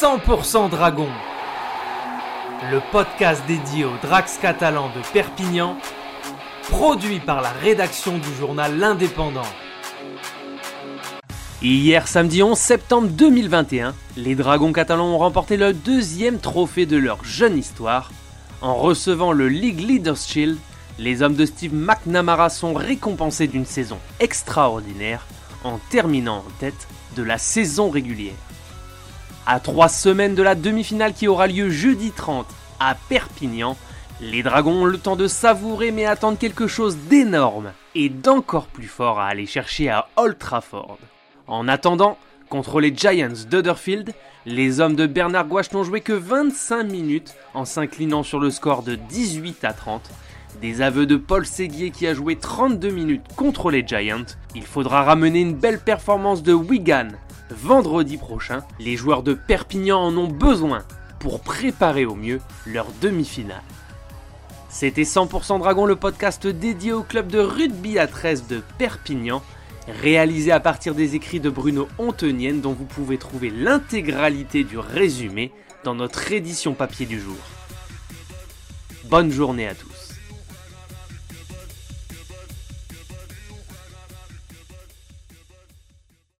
100% Dragon, le podcast dédié aux Drax catalans de Perpignan, produit par la rédaction du journal L'Indépendant. Hier samedi 11 septembre 2021, les Dragons catalans ont remporté le deuxième trophée de leur jeune histoire. En recevant le League Leaders Shield, les hommes de Steve McNamara sont récompensés d'une saison extraordinaire en terminant en tête de la saison régulière. À trois semaines de la demi-finale qui aura lieu jeudi 30 à Perpignan, les Dragons ont le temps de savourer mais attendent quelque chose d'énorme et d'encore plus fort à aller chercher à Old Trafford. En attendant, contre les Giants d'Udderfield, les hommes de Bernard Gouache n'ont joué que 25 minutes en s'inclinant sur le score de 18 à 30. Des aveux de Paul Séguier qui a joué 32 minutes contre les Giants. Il faudra ramener une belle performance de Wigan vendredi prochain. Les joueurs de Perpignan en ont besoin pour préparer au mieux leur demi-finale. C'était 100% Dragon, le podcast dédié au club de rugby à 13 de Perpignan réalisé à partir des écrits de Bruno Ontenienne dont vous pouvez trouver l'intégralité du résumé dans notre édition papier du jour. Bonne journée à tous.